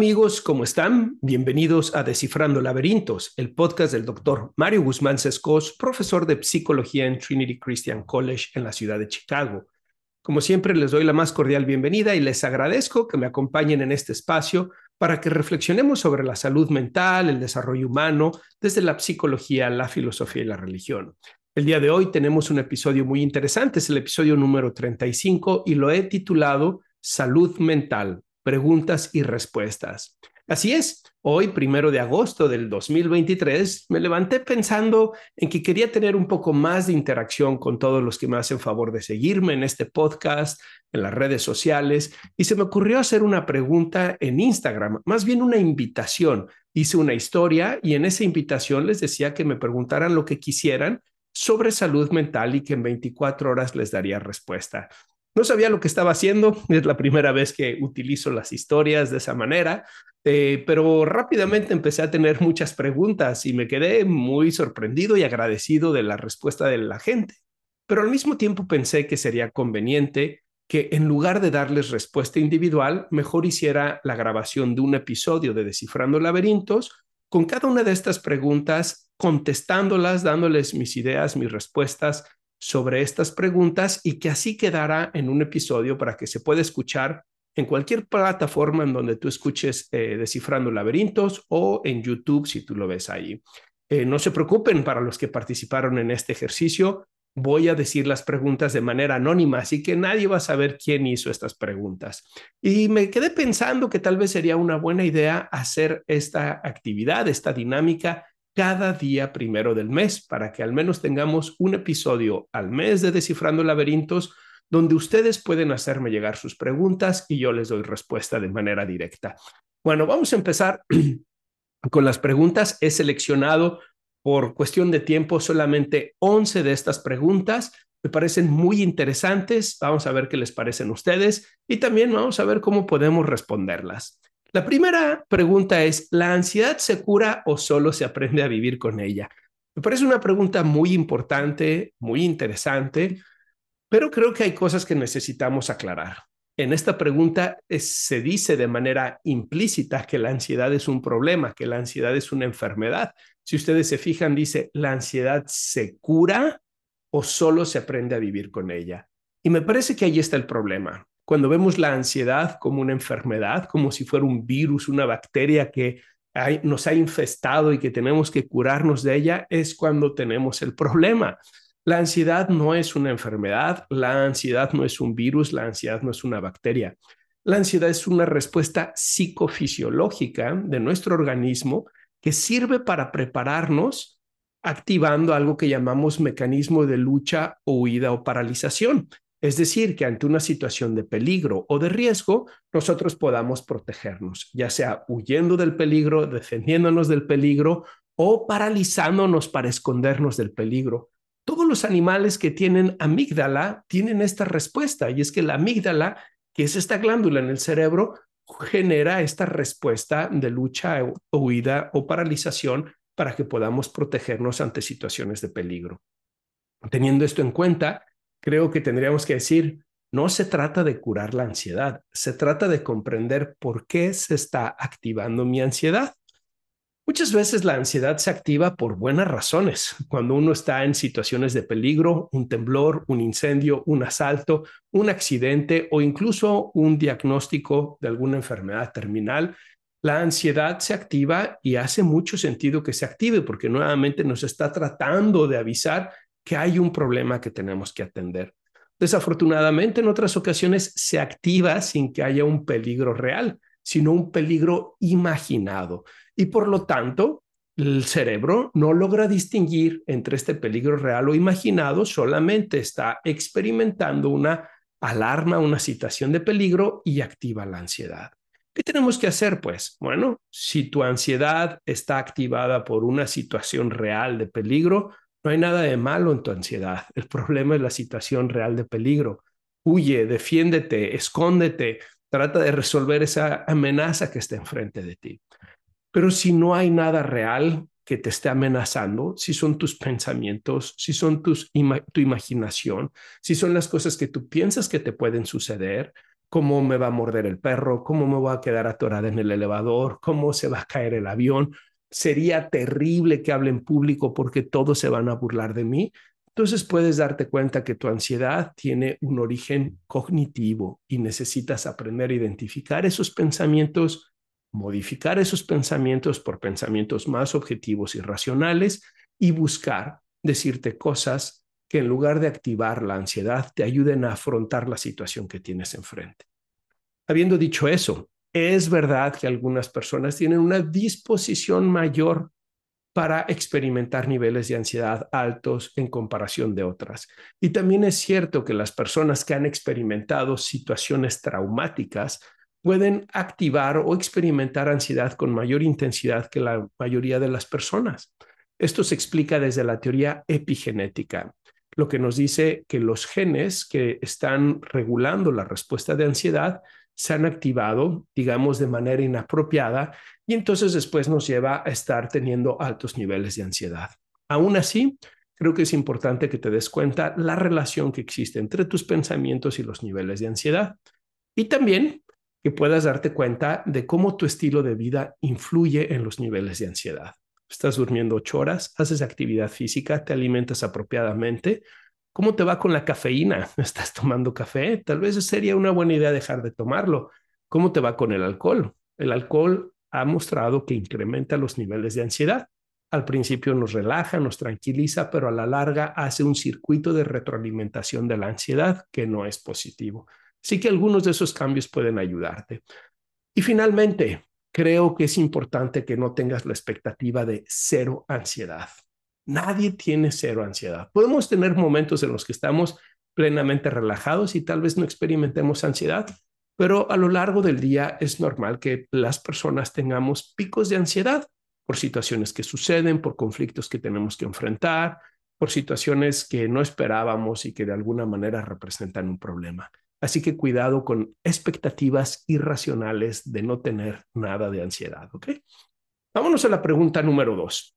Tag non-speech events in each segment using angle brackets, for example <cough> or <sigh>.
amigos, ¿cómo están? Bienvenidos a Descifrando Laberintos, el podcast del doctor Mario Guzmán Sescos, profesor de psicología en Trinity Christian College en la ciudad de Chicago. Como siempre, les doy la más cordial bienvenida y les agradezco que me acompañen en este espacio para que reflexionemos sobre la salud mental, el desarrollo humano, desde la psicología, la filosofía y la religión. El día de hoy tenemos un episodio muy interesante, es el episodio número 35 y lo he titulado Salud Mental, preguntas y respuestas. Así es, hoy, primero de agosto del 2023, me levanté pensando en que quería tener un poco más de interacción con todos los que me hacen favor de seguirme en este podcast, en las redes sociales, y se me ocurrió hacer una pregunta en Instagram, más bien una invitación. Hice una historia y en esa invitación les decía que me preguntaran lo que quisieran sobre salud mental y que en 24 horas les daría respuesta. No sabía lo que estaba haciendo, es la primera vez que utilizo las historias de esa manera, eh, pero rápidamente empecé a tener muchas preguntas y me quedé muy sorprendido y agradecido de la respuesta de la gente. Pero al mismo tiempo pensé que sería conveniente que en lugar de darles respuesta individual, mejor hiciera la grabación de un episodio de Descifrando Laberintos con cada una de estas preguntas, contestándolas, dándoles mis ideas, mis respuestas sobre estas preguntas y que así quedará en un episodio para que se pueda escuchar en cualquier plataforma en donde tú escuches eh, Descifrando Laberintos o en YouTube si tú lo ves ahí. Eh, no se preocupen para los que participaron en este ejercicio. Voy a decir las preguntas de manera anónima, así que nadie va a saber quién hizo estas preguntas. Y me quedé pensando que tal vez sería una buena idea hacer esta actividad, esta dinámica cada día primero del mes para que al menos tengamos un episodio al mes de Descifrando Laberintos donde ustedes pueden hacerme llegar sus preguntas y yo les doy respuesta de manera directa. Bueno, vamos a empezar <clears throat> con las preguntas. He seleccionado por cuestión de tiempo solamente 11 de estas preguntas. Me parecen muy interesantes. Vamos a ver qué les parecen a ustedes y también vamos a ver cómo podemos responderlas. La primera pregunta es, ¿la ansiedad se cura o solo se aprende a vivir con ella? Me parece una pregunta muy importante, muy interesante, pero creo que hay cosas que necesitamos aclarar. En esta pregunta se dice de manera implícita que la ansiedad es un problema, que la ansiedad es una enfermedad. Si ustedes se fijan, dice, ¿la ansiedad se cura o solo se aprende a vivir con ella? Y me parece que ahí está el problema cuando vemos la ansiedad como una enfermedad, como si fuera un virus, una bacteria que nos ha infestado y que tenemos que curarnos de ella, es cuando tenemos el problema. La ansiedad no es una enfermedad, la ansiedad no es un virus, la ansiedad no es una bacteria. La ansiedad es una respuesta psicofisiológica de nuestro organismo que sirve para prepararnos activando algo que llamamos mecanismo de lucha huida o paralización. Es decir, que ante una situación de peligro o de riesgo, nosotros podamos protegernos, ya sea huyendo del peligro, defendiéndonos del peligro o paralizándonos para escondernos del peligro. Todos los animales que tienen amígdala tienen esta respuesta y es que la amígdala, que es esta glándula en el cerebro, genera esta respuesta de lucha, huida o paralización para que podamos protegernos ante situaciones de peligro. Teniendo esto en cuenta, creo que tendríamos que decir, no se trata de curar la ansiedad, se trata de comprender por qué se está activando mi ansiedad. Muchas veces la ansiedad se activa por buenas razones. Cuando uno está en situaciones de peligro, un temblor, un incendio, un asalto, un accidente o incluso un diagnóstico de alguna enfermedad terminal, la ansiedad se activa y hace mucho sentido que se active porque nuevamente nos está tratando de avisar que hay un problema que tenemos que atender. Desafortunadamente, en otras ocasiones se activa sin que haya un peligro real, sino un peligro imaginado. Y por lo tanto, el cerebro no logra distinguir entre este peligro real o imaginado, solamente está experimentando una alarma, una situación de peligro y activa la ansiedad. ¿Qué tenemos que hacer? Pues, bueno, si tu ansiedad está activada por una situación real de peligro, no hay nada de malo en tu ansiedad. El problema es la situación real de peligro. Huye, defiéndete, escóndete, trata de resolver esa amenaza que está enfrente de ti. Pero si no hay nada real que te esté amenazando, si son tus pensamientos, si son tu imaginación, si son las cosas que tú piensas que te pueden suceder, cómo me va a morder el perro, cómo me voy a quedar atorada en el elevador, cómo se va a caer el avión. Sería terrible que hable en público porque todos se van a burlar de mí. Entonces puedes darte cuenta que tu ansiedad tiene un origen cognitivo y necesitas aprender a identificar esos pensamientos, modificar esos pensamientos por pensamientos más objetivos y racionales y buscar decirte cosas que en lugar de activar la ansiedad te ayuden a afrontar la situación que tienes enfrente. Habiendo dicho eso, es verdad que algunas personas tienen una disposición mayor para experimentar niveles de ansiedad altos en comparación de otras. Y también es cierto que las personas que han experimentado situaciones traumáticas pueden activar o experimentar ansiedad con mayor intensidad que la mayoría de las personas. Esto se explica desde la teoría epigenética, lo que nos dice que los genes que están regulando la respuesta de ansiedad se han activado, digamos, de manera inapropiada y entonces después nos lleva a estar teniendo altos niveles de ansiedad. Aún así, creo que es importante que te des cuenta la relación que existe entre tus pensamientos y los niveles de ansiedad y también que puedas darte cuenta de cómo tu estilo de vida influye en los niveles de ansiedad. Estás durmiendo ocho horas, haces actividad física, te alimentas apropiadamente, ¿Cómo te va con la cafeína? <laughs> ¿Estás tomando café? Tal vez sería una buena idea dejar de tomarlo. ¿Cómo te va con el alcohol? El alcohol ha mostrado que incrementa los niveles de ansiedad. Al principio nos relaja, nos tranquiliza, pero a la larga hace un circuito de retroalimentación de la ansiedad que no es positivo. Así que algunos de esos cambios pueden ayudarte. Y finalmente, creo que es importante que no tengas la expectativa de cero ansiedad. Nadie tiene cero ansiedad. Podemos tener momentos en los que estamos plenamente relajados y tal vez no experimentemos ansiedad, pero a lo largo del día es normal que las personas tengamos picos de ansiedad por situaciones que suceden, por conflictos que tenemos que enfrentar, por situaciones que no esperábamos y que de alguna manera representan un problema. Así que cuidado con expectativas irracionales de no tener nada de ansiedad, ¿ok? Vámonos a la pregunta número dos.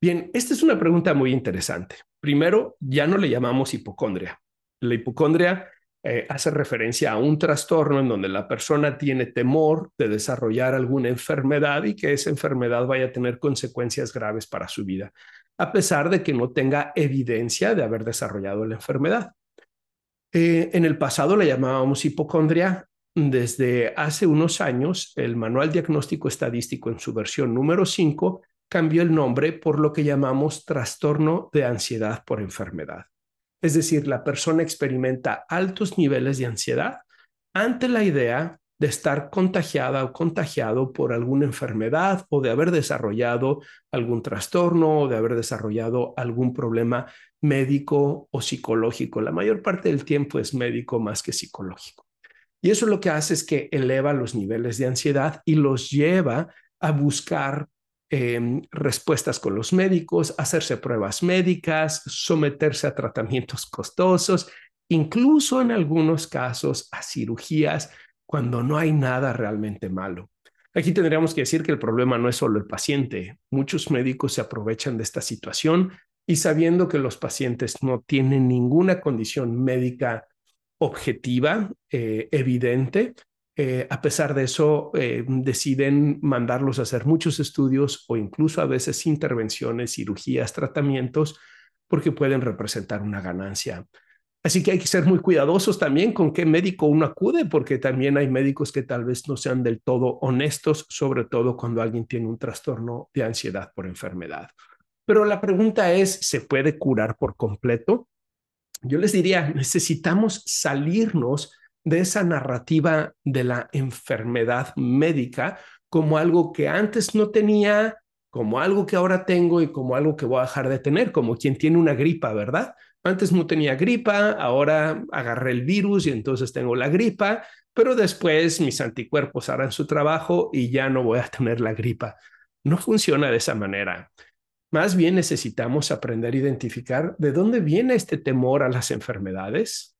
Bien, esta es una pregunta muy interesante. Primero, ya no le llamamos hipocondria. La hipocondria eh, hace referencia a un trastorno en donde la persona tiene temor de desarrollar alguna enfermedad y que esa enfermedad vaya a tener consecuencias graves para su vida, a pesar de que no tenga evidencia de haber desarrollado la enfermedad. Eh, en el pasado le llamábamos hipocondria. Desde hace unos años, el Manual Diagnóstico Estadístico en su versión número 5 cambió el nombre por lo que llamamos trastorno de ansiedad por enfermedad. Es decir, la persona experimenta altos niveles de ansiedad ante la idea de estar contagiada o contagiado por alguna enfermedad o de haber desarrollado algún trastorno o de haber desarrollado algún problema médico o psicológico. La mayor parte del tiempo es médico más que psicológico. Y eso lo que hace es que eleva los niveles de ansiedad y los lleva a buscar Em, respuestas con los médicos, hacerse pruebas médicas, someterse a tratamientos costosos, incluso en algunos casos a cirugías cuando no hay nada realmente malo. Aquí tendríamos que decir que el problema no es solo el paciente. Muchos médicos se aprovechan de esta situación y sabiendo que los pacientes no tienen ninguna condición médica objetiva, eh, evidente, eh, a pesar de eso, eh, deciden mandarlos a hacer muchos estudios o incluso a veces intervenciones, cirugías, tratamientos, porque pueden representar una ganancia. Así que hay que ser muy cuidadosos también con qué médico uno acude, porque también hay médicos que tal vez no sean del todo honestos, sobre todo cuando alguien tiene un trastorno de ansiedad por enfermedad. Pero la pregunta es, ¿se puede curar por completo? Yo les diría, necesitamos salirnos de esa narrativa de la enfermedad médica como algo que antes no tenía, como algo que ahora tengo y como algo que voy a dejar de tener, como quien tiene una gripa, ¿verdad? Antes no tenía gripa, ahora agarré el virus y entonces tengo la gripa, pero después mis anticuerpos harán su trabajo y ya no voy a tener la gripa. No funciona de esa manera. Más bien necesitamos aprender a identificar de dónde viene este temor a las enfermedades,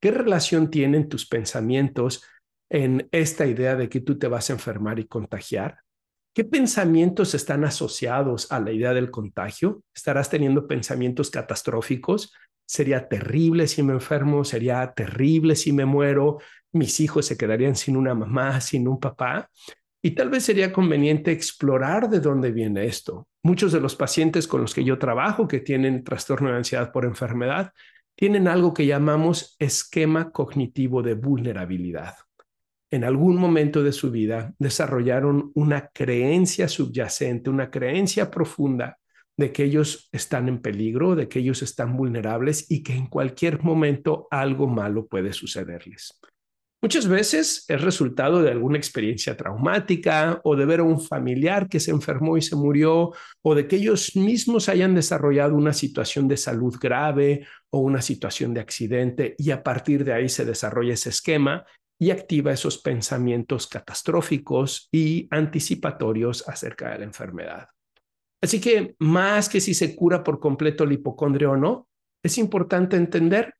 qué relación tienen tus pensamientos en esta idea de que tú te vas a enfermar y contagiar, ¿Qué pensamientos están asociados a la idea del contagio? ¿Estarás teniendo pensamientos catastróficos? Sería terrible si me enfermo, sería terrible si me muero, mis hijos se quedarían sin una mamá, sin un papá. Y tal vez sería conveniente explorar de dónde viene esto. Muchos de los pacientes con los que yo trabajo que tienen trastorno de ansiedad por enfermedad tienen algo que llamamos esquema cognitivo de vulnerabilidad en algún momento de su vida desarrollaron una creencia subyacente, una creencia profunda de que ellos están en peligro, de que ellos están vulnerables y que en cualquier momento algo malo puede sucederles. Muchas veces es resultado de alguna experiencia traumática o de ver a un familiar que se enfermó y se murió o de que ellos mismos hayan desarrollado una situación de salud grave o una situación de accidente y a partir de ahí se desarrolla ese esquema y activa esos pensamientos catastróficos y anticipatorios acerca de la enfermedad. Así que más que si se cura por completo el hipocondrio o no, es importante entender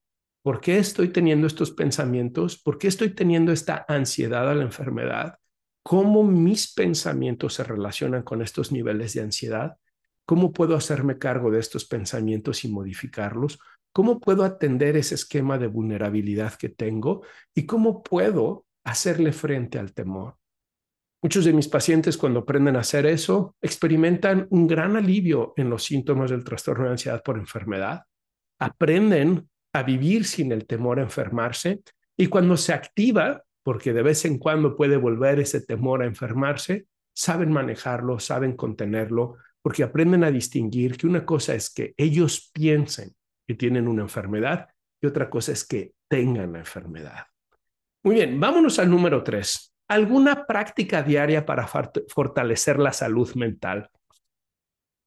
por qué estoy teniendo estos pensamientos, por qué estoy teniendo esta ansiedad a la enfermedad, cómo mis pensamientos se relacionan con estos niveles de ansiedad, cómo puedo hacerme cargo de estos pensamientos y modificarlos, ¿Cómo puedo atender ese esquema de vulnerabilidad que tengo y cómo puedo hacerle frente al temor? Muchos de mis pacientes cuando aprenden a hacer eso experimentan un gran alivio en los síntomas del trastorno de ansiedad por enfermedad, aprenden a vivir sin el temor a enfermarse y cuando se activa, porque de vez en cuando puede volver ese temor a enfermarse, saben manejarlo, saben contenerlo, porque aprenden a distinguir que una cosa es que ellos piensen que tienen una enfermedad y otra cosa es que tengan la enfermedad. Muy bien, vámonos al número tres. ¿Alguna práctica diaria para fortalecer la salud mental?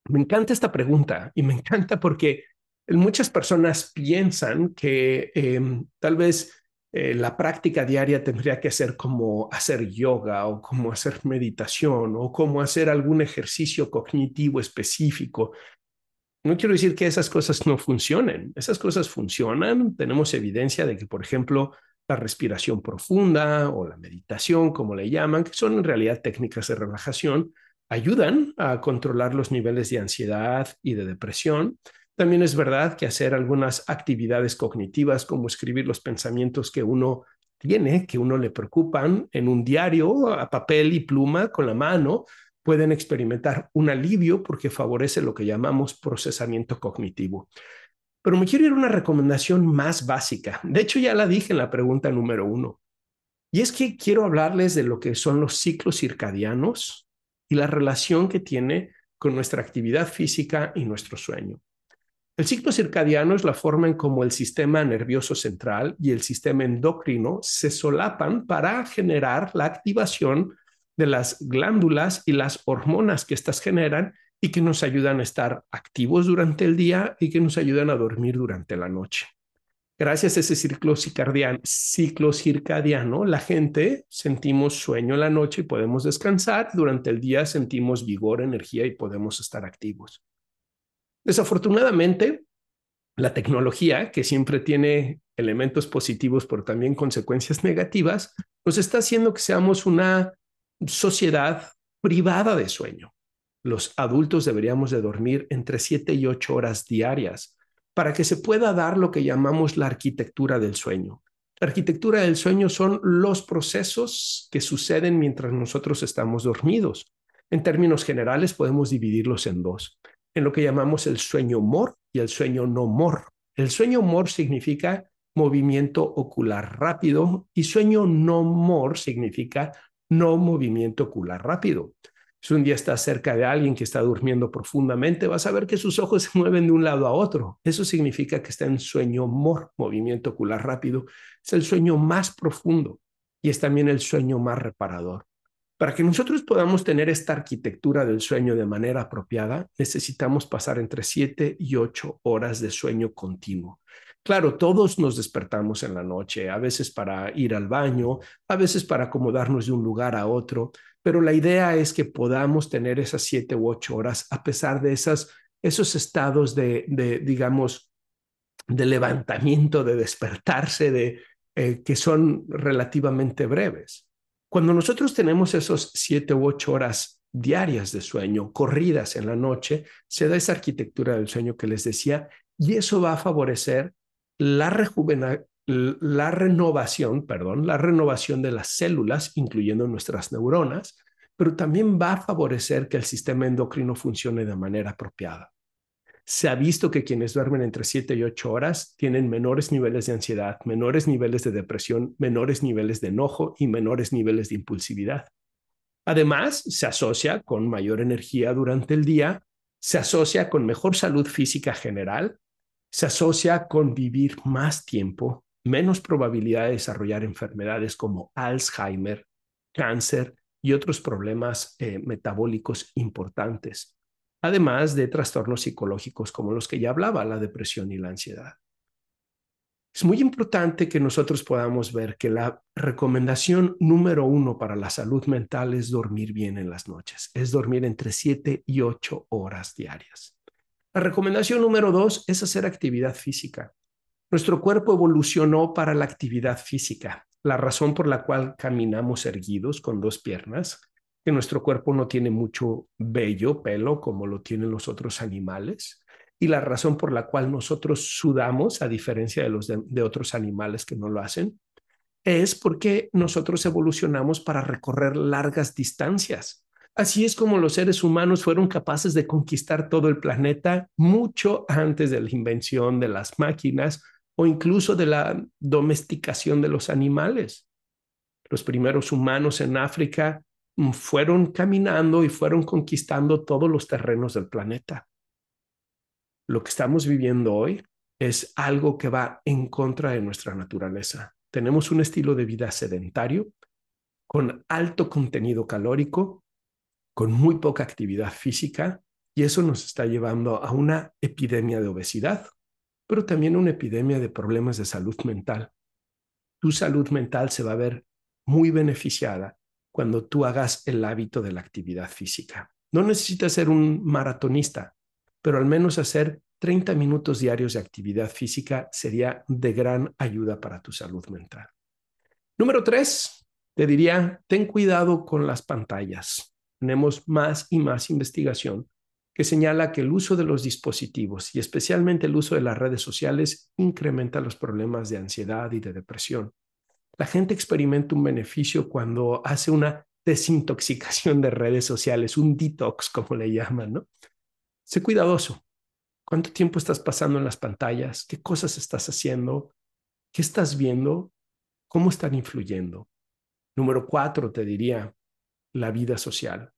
Me encanta esta pregunta y me encanta porque muchas personas piensan que em, tal vez eh, la práctica diaria tendría que ser como hacer yoga o como hacer meditación o como hacer algún ejercicio cognitivo específico. No quiero decir que esas cosas no funcionen. Esas cosas funcionan. Tenemos evidencia de que, por ejemplo, la respiración profunda o la meditación, como le llaman, que son en realidad técnicas de relajación, ayudan a controlar los niveles de ansiedad y de depresión. También es verdad que hacer algunas actividades cognitivas como escribir los pensamientos que uno tiene, que uno le preocupan en un diario a papel y pluma con la mano, pueden experimentar un alivio porque favorece lo que llamamos procesamiento cognitivo. Pero me quiero ir a una recomendación más básica. De hecho, ya la dije en la pregunta número uno. Y es que quiero hablarles de lo que son los ciclos circadianos y la relación que tiene con nuestra actividad física y nuestro sueño. El ciclo circadiano es la forma en cómo el sistema nervioso central y el sistema endocrino se solapan para generar la activación de las glándulas y las hormonas que éstas generan y que nos ayudan a estar activos durante el día y que nos ayudan a dormir durante la noche. Gracias a ese ciclo circadiano, ciclo circadiano, la gente sentimos sueño en la noche y podemos descansar. Durante el día sentimos vigor, energía y podemos estar activos. Desafortunadamente, la tecnología, que siempre tiene elementos positivos, pero también consecuencias negativas, nos está haciendo que seamos una sociedad privada de sueño. Los adultos deberíamos de dormir entre 7 y 8 horas diarias para que se pueda dar lo que llamamos la arquitectura del sueño. La arquitectura del sueño son los procesos que suceden mientras nosotros estamos dormidos. En términos generales podemos dividirlos en dos, en lo que llamamos el sueño mor y el sueño no mor. El sueño mor significa movimiento ocular rápido y sueño no mor significa no movimiento ocular rápido. Si un día estás cerca de alguien que está durmiendo profundamente, vas a ver que sus ojos <laughs> se mueven de un lado a otro. Eso significa que está en sueño mor, movimiento ocular rápido. Es el sueño más profundo y es también el sueño más reparador. Para que nosotros podamos tener esta arquitectura del sueño de manera apropiada, necesitamos pasar entre 7 y 8 horas de sueño continuo. Claro, todos nos despertamos en la noche, a veces para ir al baño, a veces para acomodarnos de un lugar a otro, pero la idea es que podamos tener esas 7 u 8 horas a pesar de esas, esos estados de, de digamos, de levantamiento, de despertarse, de, eh, que son relativamente breves. Cuando nosotros tenemos esos siete u ocho horas diarias de sueño, corridas en la noche, se da esa arquitectura del sueño que les decía, y eso va a favorecer la, la renovación, perdón, la renovación de las células, incluyendo nuestras neuronas, pero también va a favorecer que el sistema endocrino funcione de manera apropiada. Se ha visto que quienes duermen entre 7 y 8 horas tienen menores niveles de ansiedad, menores niveles de depresión, menores niveles de enojo y menores niveles de impulsividad. Además, se asocia con mayor energía durante el día, se asocia con mejor salud física general, se asocia con vivir más tiempo, menos probabilidad de desarrollar enfermedades como Alzheimer, cáncer y otros problemas eh, metabólicos importantes además de trastornos psicológicos como los que ya hablaba, la depresión y la ansiedad. Es muy importante que nosotros podamos ver que la recomendación número uno para la salud mental es dormir bien en las noches, es dormir entre 7 y 8 horas diarias. La recomendación número dos es hacer actividad física. Nuestro cuerpo evolucionó para la actividad física. La razón por la cual caminamos erguidos con dos piernas que nuestro cuerpo no tiene mucho vello, pelo, como lo tienen los otros animales, y la razón por la cual nosotros sudamos, a diferencia de los de, otros animales que no lo hacen, es porque nosotros evolucionamos para recorrer largas distancias. Así es como los seres humanos fueron capaces de conquistar todo el planeta mucho antes de la invención de las máquinas o incluso de la domesticación de los animales. Los primeros humanos en África fueron caminando y fueron conquistando todos los terrenos del planeta. Lo que estamos viviendo hoy es algo que va en contra de nuestra naturaleza. Tenemos un estilo de vida sedentario, con alto contenido calórico, con muy poca actividad física, y eso nos está llevando a una epidemia de obesidad, pero también una epidemia de problemas de salud mental. Tu salud mental se va a ver muy beneficiada cuando tú hagas el hábito de la actividad física. No necesitas ser un maratonista, pero al menos hacer 30 minutos diarios de actividad física sería de gran ayuda para tu salud mental. Número tres, te diría, ten cuidado con las pantallas. Tenemos más y más investigación que señala que el uso de los dispositivos y especialmente el uso de las redes sociales incrementa los problemas de ansiedad y de depresión. La gente experimenta un beneficio cuando hace una desintoxicación de redes sociales, un detox, como le llaman, ¿no? Sé cuidadoso. ¿Cuánto tiempo estás pasando en las pantallas? ¿Qué cosas estás haciendo? ¿Qué estás viendo? ¿Cómo están influyendo? Número cuatro, te diría, la vida social.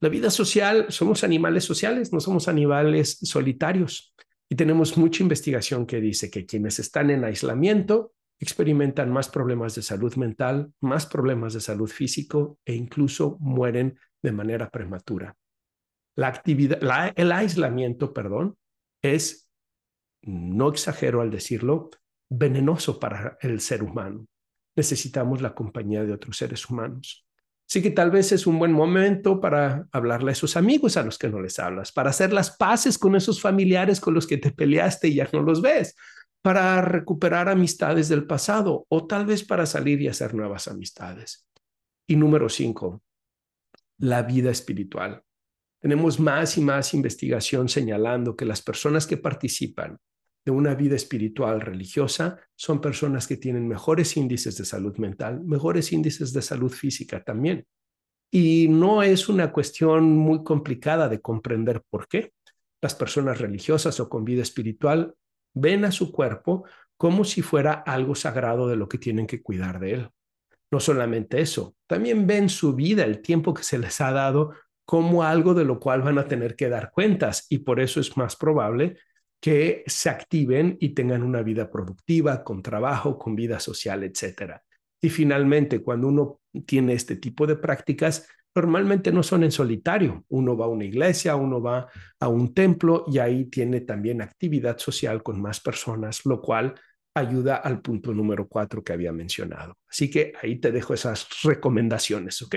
La vida social, somos animales sociales, no somos animales solitarios. Y tenemos mucha investigación que dice que quienes están en aislamiento experimentan más problemas de salud mental, más problemas de salud físico e incluso mueren de manera prematura. La actividad, el aislamiento, perdón, es, no exagero al decirlo, venenoso para el ser humano. Necesitamos la compañía de otros seres humanos. Así que tal vez es un buen momento para hablarle a esos amigos a los que no les hablas, para hacer las paces con esos familiares con los que te peleaste y ya no los ves, para recuperar amistades del pasado o tal vez para salir y hacer nuevas amistades. Y número cinco, la vida espiritual. Tenemos más y más investigación señalando que las personas que participan de una vida espiritual religiosa son personas que tienen mejores índices de salud mental, mejores índices de salud física también. Y no es una cuestión muy complicada de comprender por qué. Las personas religiosas o con vida espiritual ven a su cuerpo como si fuera algo sagrado de lo que tienen que cuidar de él. No solamente eso, también ven su vida, el tiempo que se les ha dado, como algo de lo cual van a tener que dar cuentas y por eso es más probable que se activen y tengan una vida productiva, con trabajo, con vida social, etc. Y finalmente, cuando uno tiene este tipo de prácticas, normalmente no son en solitario. Uno va a una iglesia, uno va a un templo y ahí tiene también actividad social con más personas, lo cual ayuda al punto número cuatro que había mencionado. Así que ahí te dejo esas recomendaciones, ¿ok?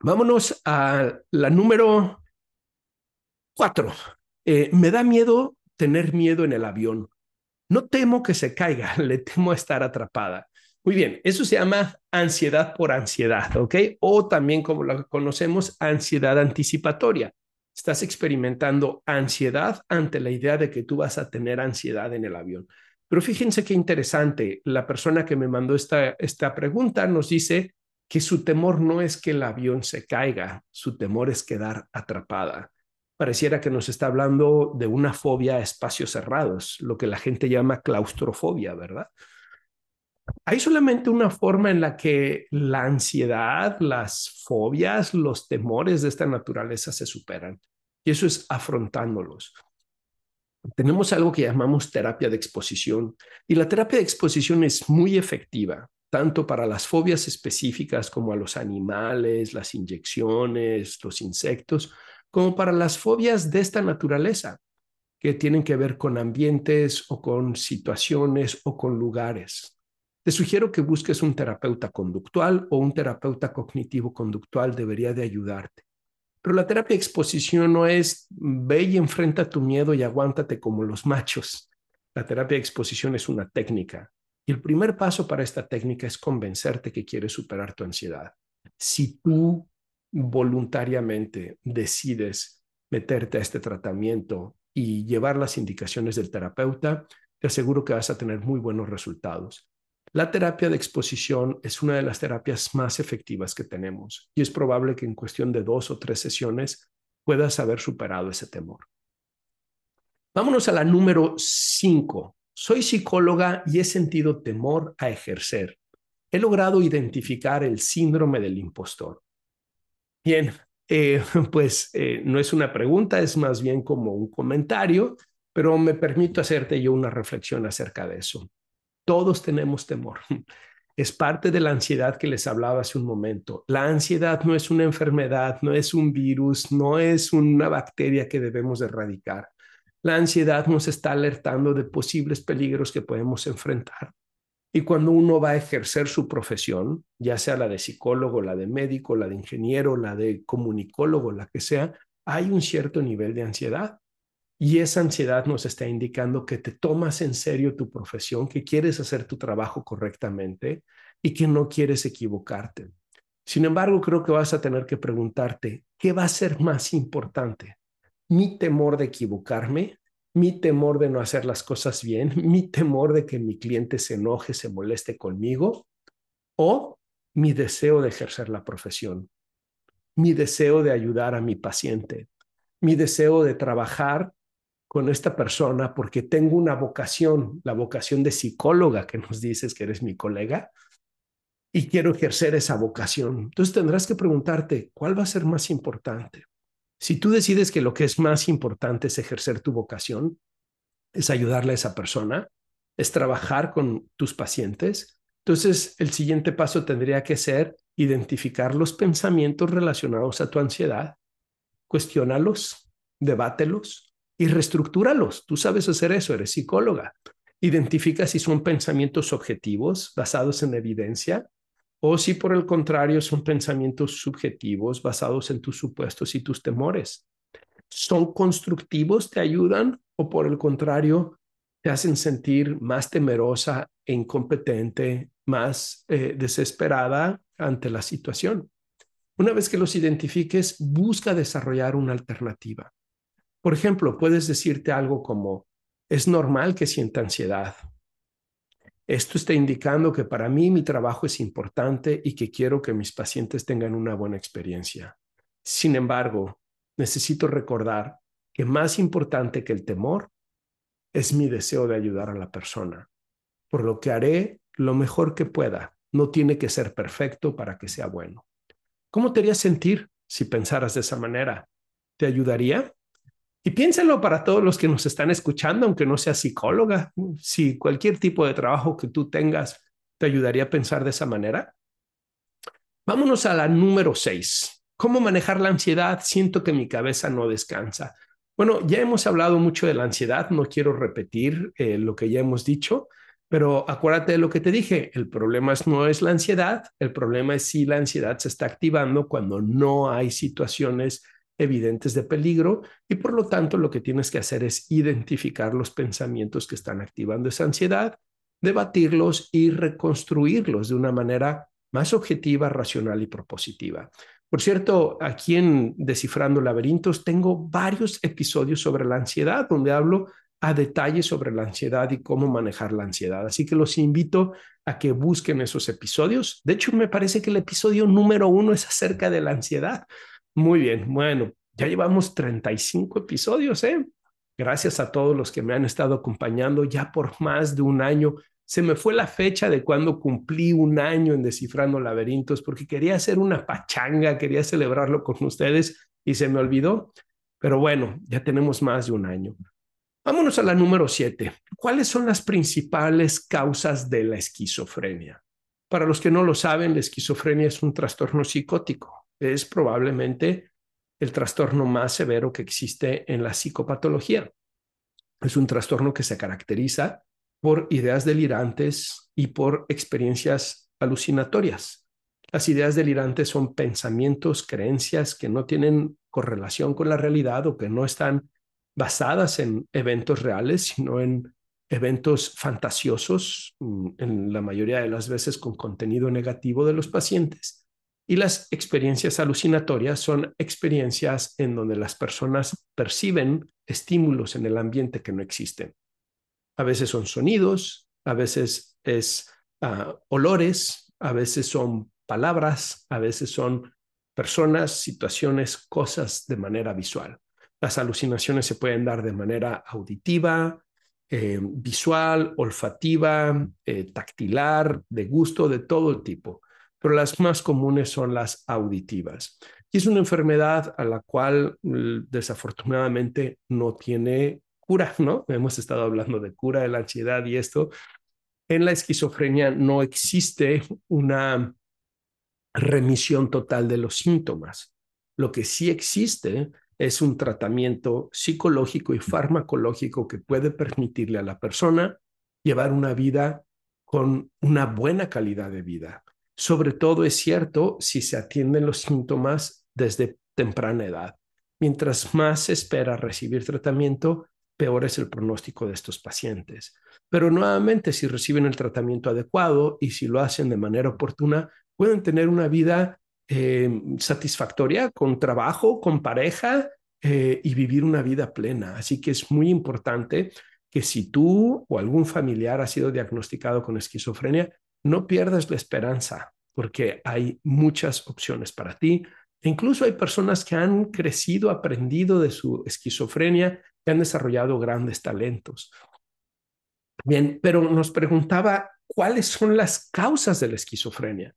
Vámonos a la número cuatro. Eh, me da miedo tener miedo en el avión. No temo que se caiga, <laughs> le temo estar atrapada. Muy bien, eso se llama ansiedad por ansiedad, ¿ok? O también, como lo conocemos, ansiedad anticipatoria. Estás experimentando ansiedad ante la idea de que tú vas a tener ansiedad en el avión. Pero fíjense qué interesante, la persona que me mandó esta, esta pregunta nos dice que su temor no es que el avión se caiga, su temor es quedar atrapada. Pareciera que nos está hablando de una fobia a espacios cerrados, lo que la gente llama claustrofobia, ¿verdad? Hay solamente una forma en la que la ansiedad, las fobias, los temores de esta naturaleza se superan, y eso es afrontándolos. Tenemos algo que llamamos terapia de exposición, y la terapia de exposición es muy efectiva tanto para las fobias específicas como a los animales, las inyecciones, los insectos, como para las fobias de esta naturaleza, que tienen que ver con ambientes o con situaciones o con lugares. Te sugiero que busques un terapeuta conductual o un terapeuta cognitivo-conductual debería de ayudarte. Pero la terapia de exposición no es ve y enfrenta tu miedo y aguántate como los machos. La terapia de exposición es una técnica, y el primer paso para esta técnica es convencerte que quieres superar tu ansiedad. Si tú voluntariamente decides meterte a este tratamiento y llevar las indicaciones del terapeuta, te aseguro que vas a tener muy buenos resultados. La terapia de exposición es una de las terapias más efectivas que tenemos y es probable que en cuestión de dos o tres sesiones puedas haber superado ese temor. Vámonos a la número cinco, soy psicóloga y he sentido temor a ejercer. He logrado identificar el síndrome del impostor. Bien, eh, <laughs> pues eh, no es una pregunta, es más bien como un comentario, pero me permito hacerte yo una reflexión acerca de eso. Todos tenemos temor. <laughs> Es parte de la ansiedad que les hablaba hace un momento. La ansiedad no es una enfermedad, no es un virus, no es una bacteria que debemos erradicar. La ansiedad nos está alertando de posibles peligros que podemos enfrentar. Y cuando uno va a ejercer su profesión, ya sea la de psicólogo, la de médico, la de ingeniero, la de comunicólogo, la que sea, hay un cierto nivel de ansiedad. Y esa ansiedad nos está indicando que te tomas en serio tu profesión, que quieres hacer tu trabajo correctamente y que no quieres equivocarte. Sin embargo, creo que vas a tener que preguntarte, ¿qué va a ser más importante? Mi temor de equivocarme, mi temor de no hacer las cosas bien, <laughs> mi temor de que mi cliente se enoje, se moleste conmigo, o mi deseo de ejercer la profesión, mi deseo de ayudar a mi paciente, mi deseo de trabajar con esta persona porque tengo una vocación, la vocación de psicóloga que nos dices que eres mi colega, y quiero ejercer esa vocación. Entonces tendrás que preguntarte, ¿cuál va a ser más importante? Si tú decides que lo que es más importante es ejercer tu vocación, es ayudarle a esa persona, es trabajar con tus pacientes, entonces el siguiente paso tendría que ser identificar los pensamientos relacionados a tu ansiedad, cuestiónalos, debátelos y reestructúralos. Tú sabes hacer eso, eres psicóloga. Identifica si son pensamientos objetivos basados en evidencia o si por el contrario son pensamientos subjetivos basados en tus supuestos y tus temores. ¿Son constructivos, te ayudan o por el contrario te hacen sentir más temerosa e incompetente, más eh, desesperada ante la situación? Una vez que los identifiques, busca desarrollar una alternativa. Por ejemplo, puedes decirte algo como, es normal que sienta ansiedad, Esto está indicando que para mí mi trabajo es importante y que quiero que mis pacientes tengan una buena experiencia. Sin embargo, necesito recordar que más importante que el temor es mi deseo de ayudar a la persona, por lo que haré lo mejor que pueda. No tiene que ser perfecto para que sea bueno. ¿Cómo te harías sentir si pensaras de esa manera? ¿Te ayudaría? Y piénsalo para todos los que nos están escuchando, aunque no seas psicóloga, si cualquier tipo de trabajo que tú tengas te ayudaría a pensar de esa manera. Vámonos a la número seis. ¿Cómo manejar la ansiedad? Siento que mi cabeza no descansa. Bueno, ya hemos hablado mucho de la ansiedad, no quiero repetir eh, lo que ya hemos dicho, pero acuérdate de lo que te dije, el problema no es la ansiedad, el problema es si la ansiedad se está activando cuando no hay situaciones evidentes de peligro y por lo tanto lo que tienes que hacer es identificar los pensamientos que están activando esa ansiedad, debatirlos y reconstruirlos de una manera más objetiva, racional y propositiva. Por cierto, aquí en Descifrando Laberintos tengo varios episodios sobre la ansiedad donde hablo a detalle sobre la ansiedad y cómo manejar la ansiedad. Así que los invito a que busquen esos episodios. De hecho, me parece que el episodio número uno es acerca de la ansiedad. Muy bien, bueno, ya llevamos 35 episodios, ¿eh? Gracias a todos los que me han estado acompañando ya por más de un año. Se me fue la fecha de cuando cumplí un año en Descifrando Laberintos porque quería hacer una pachanga, quería celebrarlo con ustedes y se me olvidó. Pero bueno, ya tenemos más de un año. Vámonos a la número siete. ¿Cuáles son las principales causas de la esquizofrenia? Para los que no lo saben, la esquizofrenia es un trastorno psicótico es probablemente el trastorno más severo que existe en la psicopatología. Es un trastorno que se caracteriza por ideas delirantes y por experiencias alucinatorias. Las ideas delirantes son pensamientos, creencias que no tienen correlación con la realidad o que no están basadas en eventos reales, sino en eventos fantasiosos, mm, en la mayoría de las veces con contenido negativo de los pacientes. Y las experiencias alucinatorias son experiencias en donde las personas perciben estímulos en el ambiente que no existen. A veces son sonidos, a veces es ah, olores, a veces son palabras, a veces son personas, situaciones, cosas de manera visual. Las alucinaciones se pueden dar de manera auditiva, eh, visual, olfativa, eh, tactilar, de gusto, de todo tipo pero las más comunes son las auditivas. Y es una enfermedad a la cual mm, desafortunadamente no tiene cura, ¿no? Hemos estado hablando de cura de la ansiedad y esto. En la esquizofrenia no existe una remisión total de los síntomas. Lo que sí existe es un tratamiento psicológico y farmacológico que puede permitirle a la persona llevar una vida con una buena calidad de vida. Sobre todo es cierto si se atienden los síntomas desde temprana edad. Mientras más se espera recibir tratamiento, peor es el pronóstico de estos pacientes. Pero nuevamente, si reciben el tratamiento adecuado y si lo hacen de manera oportuna, pueden tener una vida eh, satisfactoria con trabajo, con pareja eh, y vivir una vida plena. Así que es muy importante que si tú o algún familiar ha sido diagnosticado con esquizofrenia, no pierdas la esperanza porque hay muchas opciones para ti. E incluso hay personas que han crecido, aprendido de su esquizofrenia, que han desarrollado grandes talentos. Bien, pero nos preguntaba cuáles son las causas de la esquizofrenia.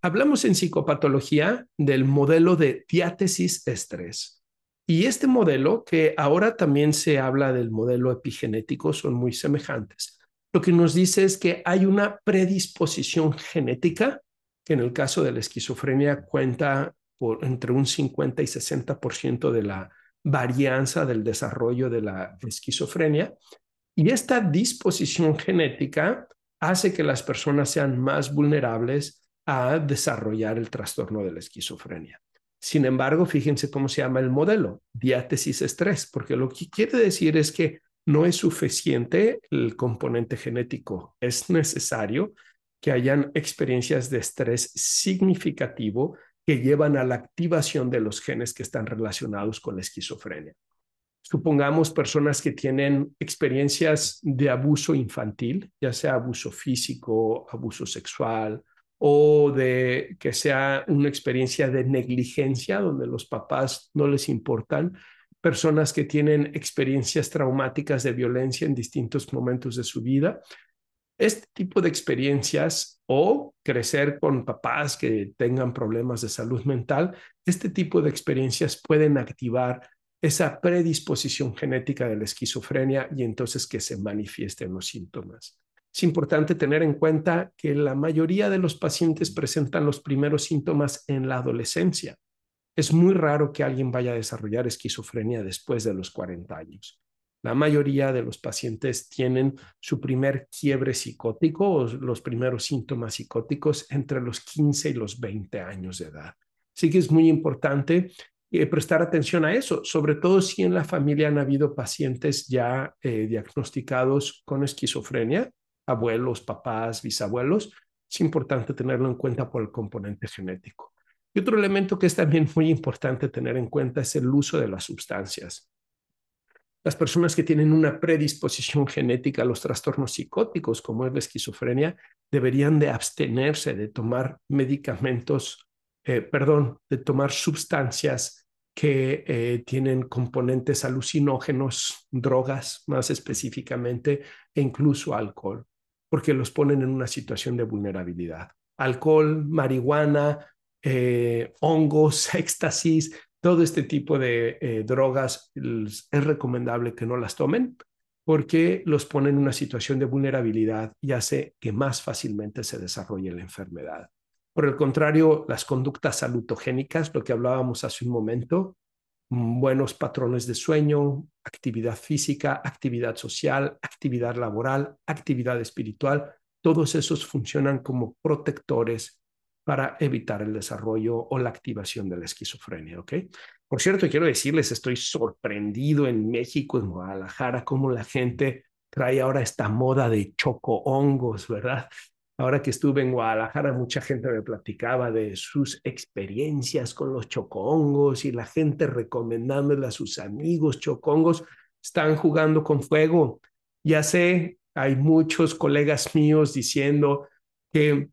Hablamos en psicopatología del modelo de diátesis estrés. Y este modelo, que ahora también se habla del modelo epigenético, son muy semejantes lo que nos dice es que hay una predisposición genética, que en el caso de la esquizofrenia cuenta entre un 50 y 60% de la varianza del desarrollo de la esquizofrenia. Y esta disposición genética hace que las personas sean más vulnerables a desarrollar el trastorno de la esquizofrenia. Sin embargo, fíjense cómo se llama el modelo, diátesis estrés, porque lo que quiere decir es que no es suficiente el componente genético. Es necesario que hayan experiencias de estrés significativo que llevan a la activación de los genes que están relacionados con la esquizofrenia. Supongamos personas que tienen experiencias de abuso infantil, ya sea abuso físico, abuso sexual, o de que sea una experiencia de negligencia donde los papás no les importan, personas que tienen experiencias traumáticas de violencia en distintos momentos de su vida. Este tipo de experiencias o crecer con papás que tengan problemas de salud mental, este tipo de experiencias pueden activar esa predisposición genética de la esquizofrenia y entonces que se manifiesten los síntomas. Es importante tener en cuenta que la mayoría de los pacientes presentan los primeros síntomas en la adolescencia. Es muy raro que alguien vaya a desarrollar esquizofrenia después de los 40 años. La mayoría de los pacientes tienen su primer quiebre psicótico o los primeros síntomas psicóticos entre los 15 y los 20 años de edad. Así que es muy importante eh, prestar atención a eso, sobre todo si en la familia han habido pacientes ya eh, diagnosticados con esquizofrenia abuelos, papás, bisabuelos, es importante tenerlo en cuenta por el componente genético. Y otro elemento que es también muy importante tener en cuenta es el uso de las sustancias. Las personas que tienen una predisposición genética a los trastornos psicóticos, como es la esquizofrenia, deberían de abstenerse de tomar medicamentos, eh, perdón, de tomar sustancias que eh, tienen componentes alucinógenos, drogas más específicamente, e incluso alcohol porque los ponen en una situación de vulnerabilidad. Alcohol, marihuana, eh, hongos, <laughs> éxtasis, todo este tipo de eh, drogas es recomendable que no las tomen porque los ponen en una situación de vulnerabilidad y hace que más fácilmente se desarrolle la enfermedad. Por el contrario, las conductas salutogénicas, lo que hablábamos hace un momento, Mm, buenos patrones de sueño, actividad física, actividad social, actividad laboral, actividad espiritual, todos esos funcionan como protectores para evitar el desarrollo o la activación de la esquizofrenia, ¿ok? Por cierto, quiero decirles, estoy sorprendido en México, en Guadalajara, cómo la gente trae ahora esta moda de choco hongos, ¿verdad? Ahora que estuve en Guadalajara, mucha gente me platicaba de sus experiencias con los chocongos y la gente recomendándole a sus amigos chocongos, están jugando con fuego. Ya sé, hay muchos colegas míos diciendo que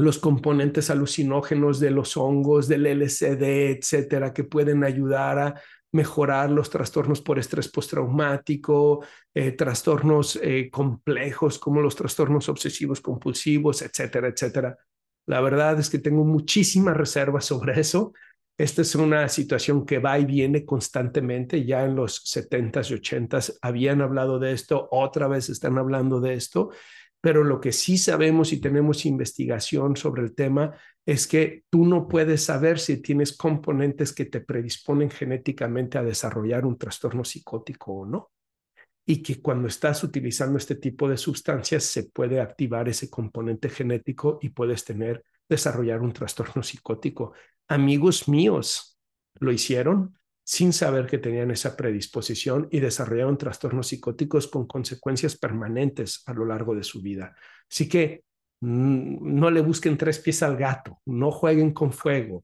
los componentes alucinógenos de los hongos, del LCD, etcétera, que pueden ayudar a mejorar los trastornos por estrés postraumático, eh, trastornos eh, complejos como los trastornos obsesivos compulsivos, etcétera, etcétera. La verdad es que tengo muchísimas reservas sobre eso. Esta es una situación que va y viene constantemente. Ya en los 70s y 80s habían hablado de esto, otra vez están hablando de esto pero lo que sí sabemos y tenemos investigación sobre el tema es que tú no puedes saber si tienes componentes que te predisponen genéticamente a desarrollar un trastorno psicótico o no. Y que cuando estás utilizando este tipo de sustancias se puede activar ese componente genético y puedes tener, desarrollar un trastorno psicótico. Amigos míos lo hicieron sin saber que tenían esa predisposición y desarrollaron trastornos psicóticos con consecuencias permanentes a lo largo de su vida. Así que mm, no le busquen tres pies al gato, no jueguen con fuego.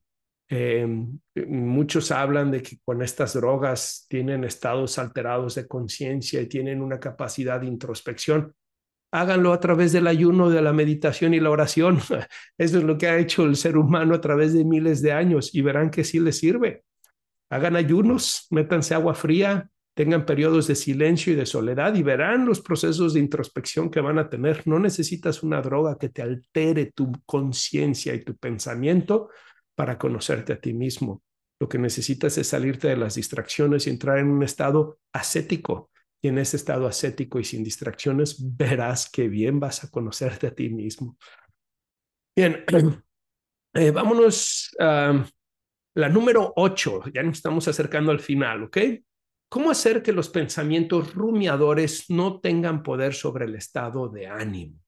Em, muchos hablan de que con estas drogas tienen estados alterados de conciencia y tienen una capacidad de introspección. Háganlo a través del ayuno, de la meditación y la oración. <laughs> Eso es lo que ha hecho el ser humano a través de miles de años y verán que sí les sirve hagan ayunos, métanse agua fría, tengan periodos de silencio y de soledad y verán los procesos de introspección que van a tener. No necesitas una droga que te altere tu conciencia y tu pensamiento para conocerte a ti mismo. Lo que necesitas es salirte de las distracciones y entrar en un estado ascético. Y en ese estado ascético y sin distracciones verás que bien vas a conocerte a ti mismo. Bien, <clears throat> eh, vámonos a la número ocho, ya nos estamos acercando al final, ¿ok? ¿Cómo hacer que los pensamientos rumiadores no tengan poder sobre el estado de ánimo?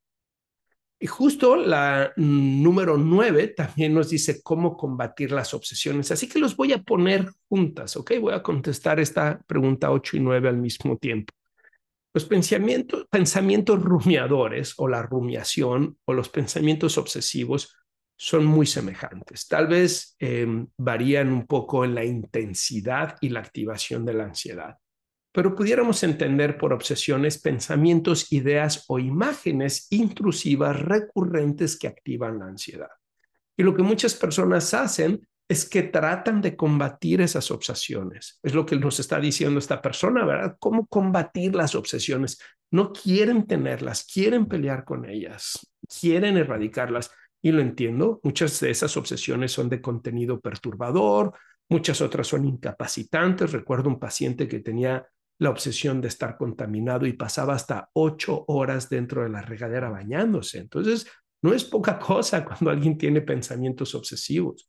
Y justo la número nueve también nos dice cómo combatir las obsesiones. Así que los voy a poner juntas, ¿ok? Voy a contestar esta pregunta ocho y nueve al mismo tiempo. Los pensamientos, pensamientos rumiadores o la rumiación o los pensamientos obsesivos son muy semejantes. Tal vez em, varían un poco en la intensidad y la activación de la ansiedad. pero pudiéramos entender por obsesiones pensamientos, ideas o imágenes intrusivas recurrentes que activan la ansiedad. Y lo que muchas personas hacen es que tratan de combatir esas obsesiones. Es lo que nos está diciendo esta persona, ¿verdad? ¿Cómo combatir las obsesiones? No quieren tenerlas, quieren pelear con ellas, quieren erradicarlas. Y lo entiendo, muchas de esas obsesiones son de contenido perturbador, muchas otras son incapacitantes. Recuerdo un paciente que tenía la obsesión de estar contaminado y pasaba hasta ocho horas dentro de la regadera bañándose. Entonces, no es poca cosa cuando alguien tiene pensamientos obsesivos.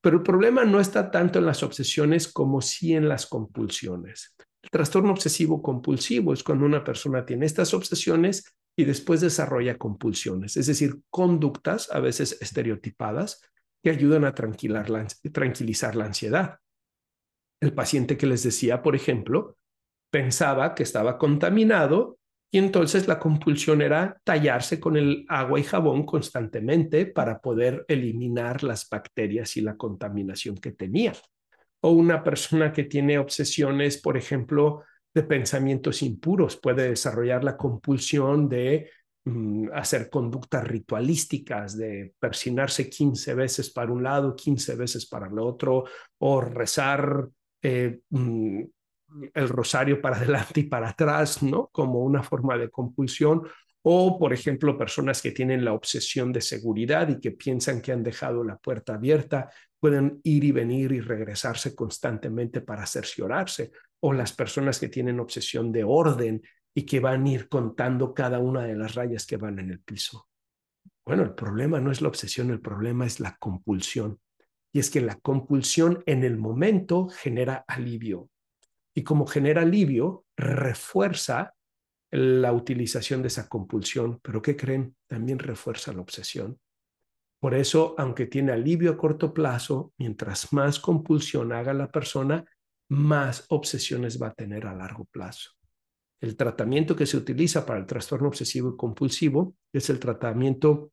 Pero el problema no está tanto en las obsesiones como sí en las compulsiones. El trastorno obsesivo compulsivo es cuando una persona tiene estas obsesiones y después desarrolla compulsiones, es decir, conductas a veces estereotipadas que ayudan a tranquilizar la ansiedad. El paciente que les decía, por ejemplo, pensaba que estaba contaminado y entonces la compulsión era tallarse con el agua y jabón constantemente para poder eliminar las bacterias y la contaminación que tenía. O una persona que tiene obsesiones, por ejemplo, de pensamientos impuros, puede desarrollar la compulsión de mm, hacer conductas ritualísticas, de persinarse 15 veces para un lado, 15 veces para el otro, o rezar eh, mm, el rosario para <laughs> adelante y para atrás, ¿no? Como una forma de compulsión. O, por ejemplo, personas que tienen la obsesión de seguridad y que piensan que han dejado la puerta abierta, pueden ir y venir y regresarse constantemente para cerciorarse. O las personas que tienen obsesión de orden y que van a ir contando cada una de las rayas que van en el piso. Bueno, el problema no es la obsesión, el problema es la compulsión. Y es que la compulsión en el momento genera alivio, y como genera alivio, refuerza la utilización de esa compulsión. Pero ¿qué creen? También refuerza la obsesión. Por eso, aunque tiene alivio a corto plazo, mientras más compulsión haga la persona, más obsesiones va a tener a largo plazo. El tratamiento que se utiliza para el trastorno obsesivo y compulsivo es el tratamiento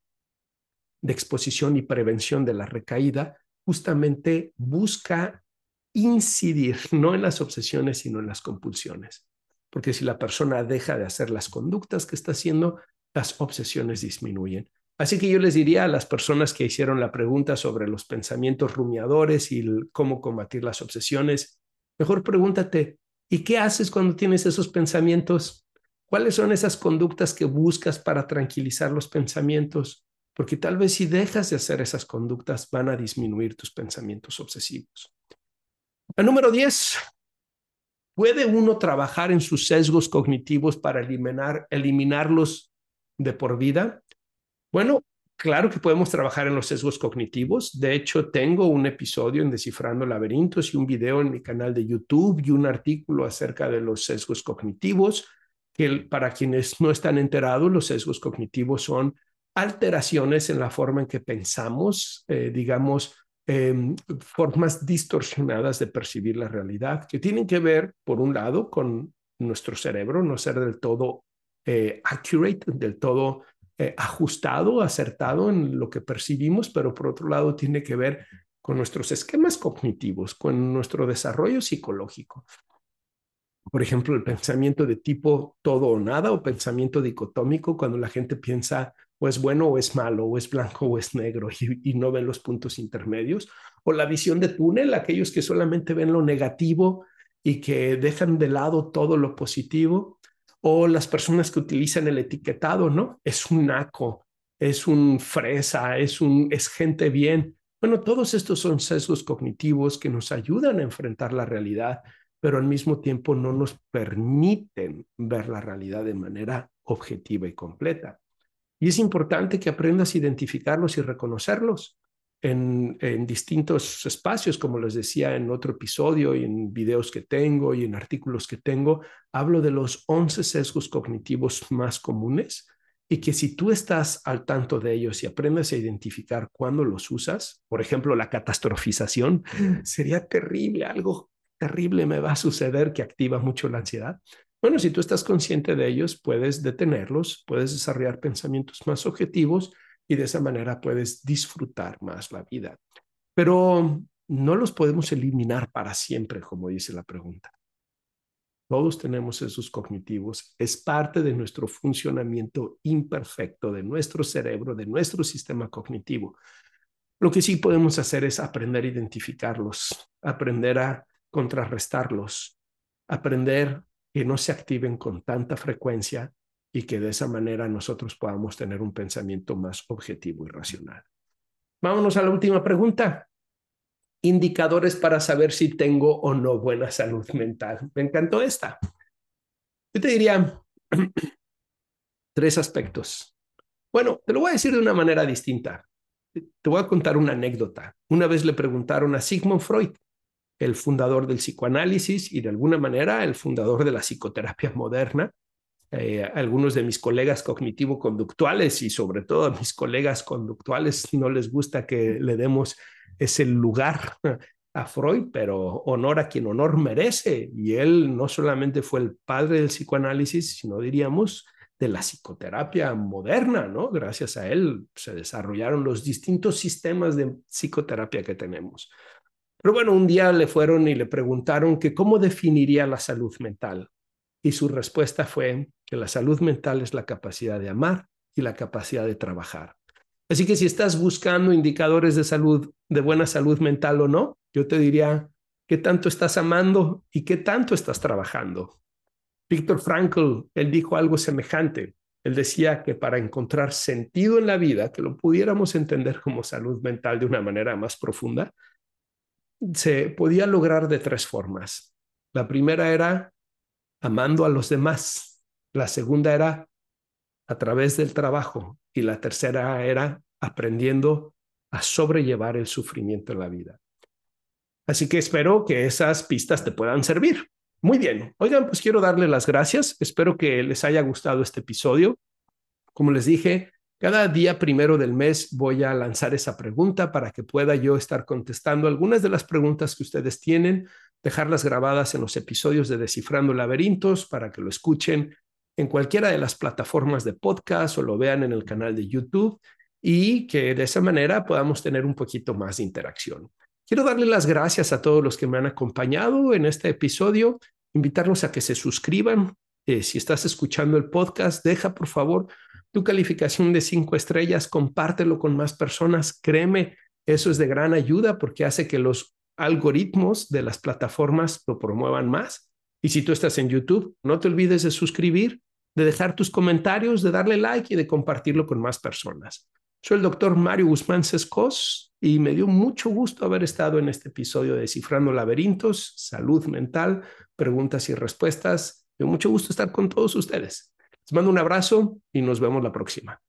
de exposición y prevención de la recaída. Justamente busca incidir <laughs> no en las obsesiones, sino en las compulsiones. Porque si la persona deja de hacer las conductas que está haciendo, las obsesiones disminuyen. Así que yo les diría a las personas que hicieron la pregunta sobre los pensamientos rumiadores y cómo combatir las obsesiones, mejor pregúntate, ¿y qué haces cuando tienes esos pensamientos? ¿Cuáles son esas conductas que buscas para tranquilizar los pensamientos? Porque tal vez si dejas de hacer esas conductas van a disminuir tus pensamientos obsesivos. El número 10. ¿Puede uno trabajar en sus sesgos cognitivos para eliminar, eliminarlos de por vida? Bueno, claro que podemos trabajar en los sesgos cognitivos. De hecho, tengo un episodio en Descifrando Laberintos y un video en mi canal de YouTube y un artículo acerca de los sesgos cognitivos, que para quienes no están enterados, los sesgos cognitivos son alteraciones en la forma en que pensamos, eh, digamos, Em, formas distorsionadas de percibir la realidad que tienen que ver, por un lado, con nuestro cerebro, no ser del todo eh, accurate, del todo eh, ajustado, acertado en lo que percibimos, pero por otro lado tiene que ver con nuestros esquemas cognitivos, con nuestro desarrollo psicológico. Por ejemplo, el pensamiento de tipo todo o nada o pensamiento dicotómico, cuando la gente piensa o es bueno o es malo, o es blanco o es negro y, no ven los puntos intermedios, o la visión de túnel, aquellos que solamente ven lo negativo y que dejan de lado todo lo positivo, o las personas que utilizan el etiquetado, ¿no? Es un naco, es un fresa, es un es gente bien. Bueno, todos estos son sesgos cognitivos que nos ayudan a enfrentar la realidad, pero al mismo tiempo no nos permiten ver la realidad de manera objetiva y completa. Y es importante que aprendas a identificarlos y reconocerlos en, distintos espacios, como les decía en otro episodio y en videos que tengo y en artículos que tengo. Hablo de los 11 sesgos cognitivos más comunes y que si tú estás al tanto de ellos y aprendes a identificar cuándo los usas, por ejemplo, la catastrofización, sería terrible, algo terrible me va a suceder que activa mucho la ansiedad. Bueno, si tú estás consciente de ellos, puedes detenerlos, puedes desarrollar pensamientos más objetivos y de esa manera puedes disfrutar más la vida. Pero no los podemos eliminar para siempre, como dice la pregunta. Todos tenemos esos cognitivos. Es parte de nuestro funcionamiento imperfecto de nuestro cerebro, de nuestro sistema cognitivo. Lo que sí podemos hacer es aprender a identificarlos, aprender a contrarrestarlos, aprender que no se activen con tanta frecuencia y que de esa manera nosotros podamos tener un pensamiento más objetivo y racional. Vámonos a la última pregunta indicadores para saber si tengo o no buena salud mental. Me encantó esta. Yo te diría <clears throat> tres aspectos. Bueno, te lo voy a decir de una manera distinta. Te voy a contar una anécdota. Una vez le preguntaron a Sigmund Freud, el fundador del psicoanálisis y de alguna manera el fundador de la psicoterapia moderna, eh, algunos de mis colegas cognitivo-conductuales y sobre todo a mis colegas conductuales no les gusta que le demos ese lugar a Freud, pero honor a quien honor merece. Y él no solamente fue el padre del psicoanálisis, sino diríamos de la psicoterapia moderna, ¿no? Gracias a él se desarrollaron los distintos sistemas de psicoterapia que tenemos. Pero bueno, un día le fueron y le preguntaron que cómo definiría la salud mental. Y su respuesta fue que la salud mental es la capacidad de amar y la capacidad de trabajar. Así que si estás buscando indicadores de salud, de buena salud mental o no, yo te diría qué tanto estás amando y qué tanto estás trabajando. Víctor Frankl, él dijo algo semejante. Él decía que para encontrar sentido en la vida, que lo pudiéramos entender como salud mental de una manera más profunda, se podía lograr de tres formas. La primera era amando a los demás. La segunda era a través del trabajo. Y la tercera era aprendiendo a sobrellevar el sufrimiento en la vida. Así que espero que esas pistas te puedan servir. Muy bien. Oigan, pues quiero darle las gracias. Espero que les haya gustado este episodio. Como les dije, cada día primero del mes voy a lanzar esa pregunta para que pueda yo estar contestando algunas de las preguntas que ustedes tienen, dejarlas grabadas en los episodios de Descifrando Laberintos para que lo escuchen en cualquiera de las plataformas de podcast o lo vean en el canal de YouTube y que de esa manera podamos tener un poquito más de interacción. Quiero darle las gracias a todos los que me han acompañado en este episodio, invitarlos a que se suscriban. Eh, si estás escuchando el podcast, deja por favor tu calificación de cinco estrellas, compártelo con más personas. Créeme, eso es de gran ayuda porque hace que los algoritmos de las plataformas lo promuevan más. Y si tú estás en YouTube, no te olvides de suscribir, de dejar tus comentarios, de darle like y de compartirlo con más personas. Soy el doctor Mario Guzmán Sescos y me dio mucho gusto haber estado en este episodio de Descifrando Laberintos, Salud Mental, Preguntas y Respuestas. Me dio mucho gusto estar con todos ustedes. Les mando un abrazo y nos vemos la próxima.